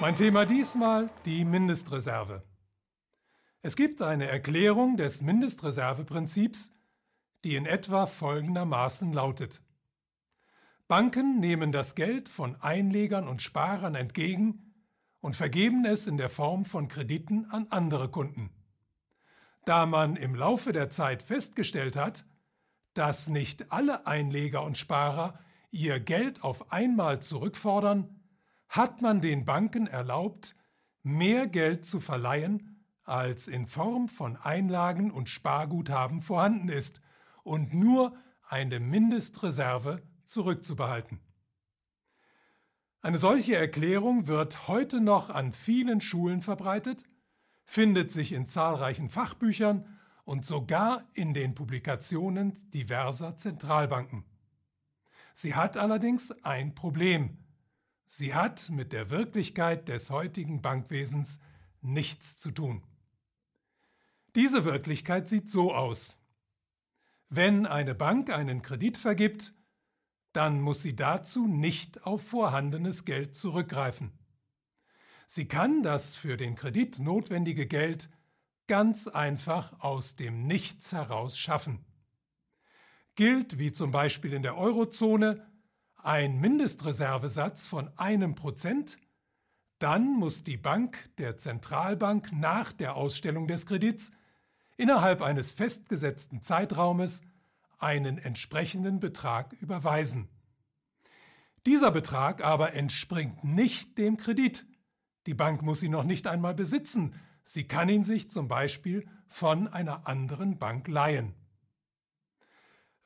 Mein Thema diesmal die Mindestreserve. Es gibt eine Erklärung des Mindestreserveprinzips, die in etwa folgendermaßen lautet. Banken nehmen das Geld von Einlegern und Sparern entgegen und vergeben es in der Form von Krediten an andere Kunden. Da man im Laufe der Zeit festgestellt hat, dass nicht alle Einleger und Sparer ihr Geld auf einmal zurückfordern, hat man den Banken erlaubt, mehr Geld zu verleihen, als in Form von Einlagen und Sparguthaben vorhanden ist, und nur eine Mindestreserve zurückzubehalten. Eine solche Erklärung wird heute noch an vielen Schulen verbreitet, findet sich in zahlreichen Fachbüchern und sogar in den Publikationen diverser Zentralbanken. Sie hat allerdings ein Problem. Sie hat mit der Wirklichkeit des heutigen Bankwesens nichts zu tun. Diese Wirklichkeit sieht so aus. Wenn eine Bank einen Kredit vergibt, dann muss sie dazu nicht auf vorhandenes Geld zurückgreifen. Sie kann das für den Kredit notwendige Geld ganz einfach aus dem Nichts heraus schaffen. Gilt, wie zum Beispiel in der Eurozone, ein Mindestreservesatz von einem Prozent, dann muss die Bank der Zentralbank nach der Ausstellung des Kredits innerhalb eines festgesetzten Zeitraumes einen entsprechenden Betrag überweisen. Dieser Betrag aber entspringt nicht dem Kredit. Die Bank muss ihn noch nicht einmal besitzen, sie kann ihn sich zum Beispiel von einer anderen Bank leihen.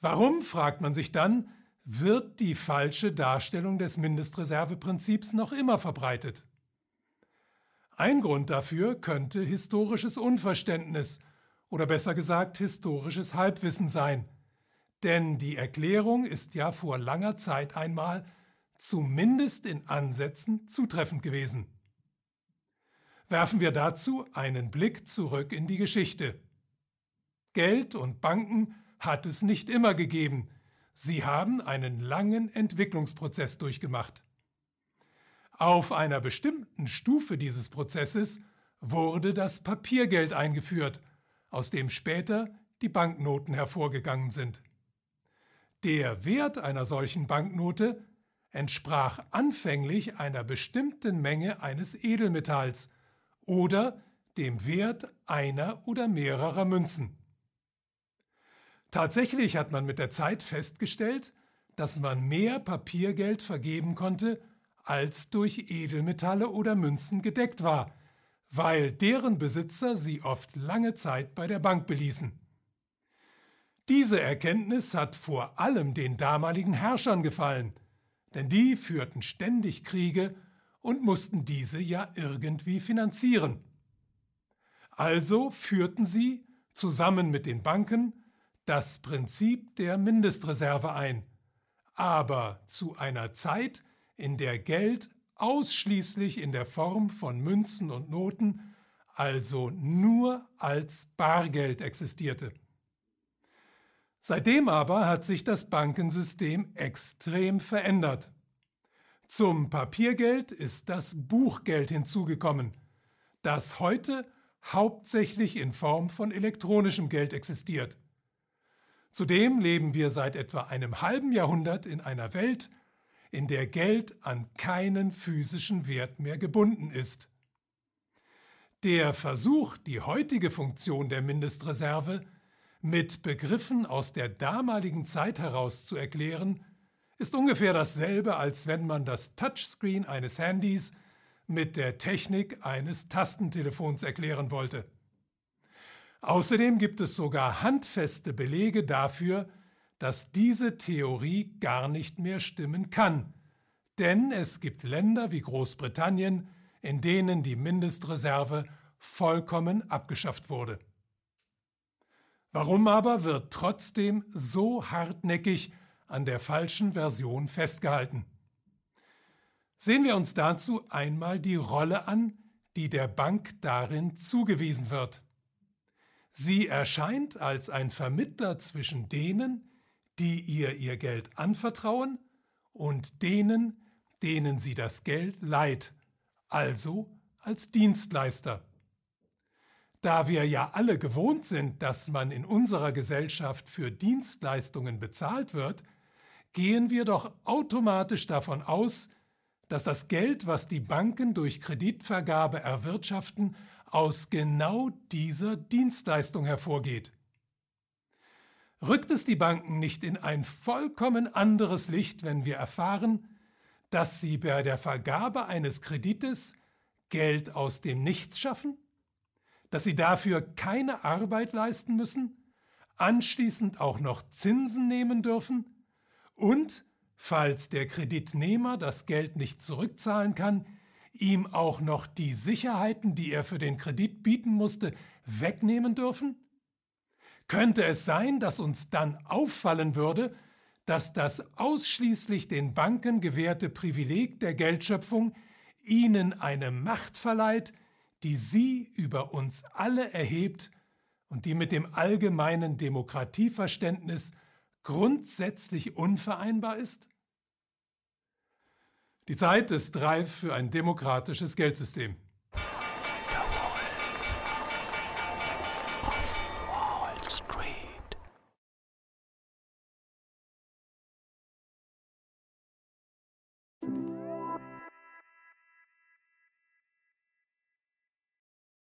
Warum, fragt man sich dann, wird die falsche Darstellung des Mindestreserveprinzips noch immer verbreitet? Ein Grund dafür könnte historisches Unverständnis oder besser gesagt historisches Halbwissen sein, denn die Erklärung ist ja vor langer Zeit einmal zumindest in Ansätzen zutreffend gewesen. Werfen wir dazu einen Blick zurück in die Geschichte. Geld und Banken hat es nicht immer gegeben, sie haben einen langen Entwicklungsprozess durchgemacht. Auf einer bestimmten Stufe dieses Prozesses wurde das Papiergeld eingeführt, aus dem später die Banknoten hervorgegangen sind. Der Wert einer solchen Banknote entsprach anfänglich einer bestimmten Menge eines Edelmetalls oder dem Wert einer oder mehrerer Münzen. Tatsächlich hat man mit der Zeit festgestellt, dass man mehr Papiergeld vergeben konnte, als durch Edelmetalle oder Münzen gedeckt war, weil deren Besitzer sie oft lange Zeit bei der Bank beließen. Diese Erkenntnis hat vor allem den damaligen Herrschern gefallen, denn die führten ständig Kriege und mussten diese ja irgendwie finanzieren. Also führten sie zusammen mit den Banken das Prinzip der Mindestreserve ein, aber zu einer Zeit, in der Geld ausschließlich in der Form von Münzen und Noten, also nur als Bargeld existierte. Seitdem aber hat sich das Bankensystem extrem verändert. Zum Papiergeld ist das Buchgeld hinzugekommen, das heute hauptsächlich in Form von elektronischem Geld existiert. Zudem leben wir seit etwa einem halben Jahrhundert in einer Welt, in der Geld an keinen physischen Wert mehr gebunden ist. Der Versuch, die heutige Funktion der Mindestreserve mit Begriffen aus der damaligen Zeit heraus zu erklären, ist ungefähr dasselbe, als wenn man das Touchscreen eines Handys mit der Technik eines Tastentelefons erklären wollte. Außerdem gibt es sogar handfeste Belege dafür, dass diese Theorie gar nicht mehr stimmen kann, denn es gibt Länder wie Großbritannien, in denen die Mindestreserve vollkommen abgeschafft wurde. Warum aber wird trotzdem so hartnäckig an der falschen Version festgehalten? Sehen wir uns dazu einmal die Rolle an, die der Bank darin zugewiesen wird. Sie erscheint als ein Vermittler zwischen denen, die ihr ihr Geld anvertrauen, und denen, denen sie das Geld leiht, also als Dienstleister. Da wir ja alle gewohnt sind, dass man in unserer Gesellschaft für Dienstleistungen bezahlt wird, gehen wir doch automatisch davon aus, dass das Geld, was die Banken durch Kreditvergabe erwirtschaften, aus genau dieser Dienstleistung hervorgeht. Rückt es die Banken nicht in ein vollkommen anderes Licht, wenn wir erfahren, dass sie bei der Vergabe eines Kredites Geld aus dem Nichts schaffen? Dass sie dafür keine Arbeit leisten müssen? Anschließend auch noch Zinsen nehmen dürfen? Und, falls der Kreditnehmer das Geld nicht zurückzahlen kann, ihm auch noch die Sicherheiten, die er für den Kredit bieten musste, wegnehmen dürfen? Könnte es sein, dass uns dann auffallen würde, dass das ausschließlich den Banken gewährte Privileg der Geldschöpfung ihnen eine Macht verleiht, die sie über uns alle erhebt und die mit dem allgemeinen Demokratieverständnis grundsätzlich unvereinbar ist? Die Zeit ist reif für ein demokratisches Geldsystem.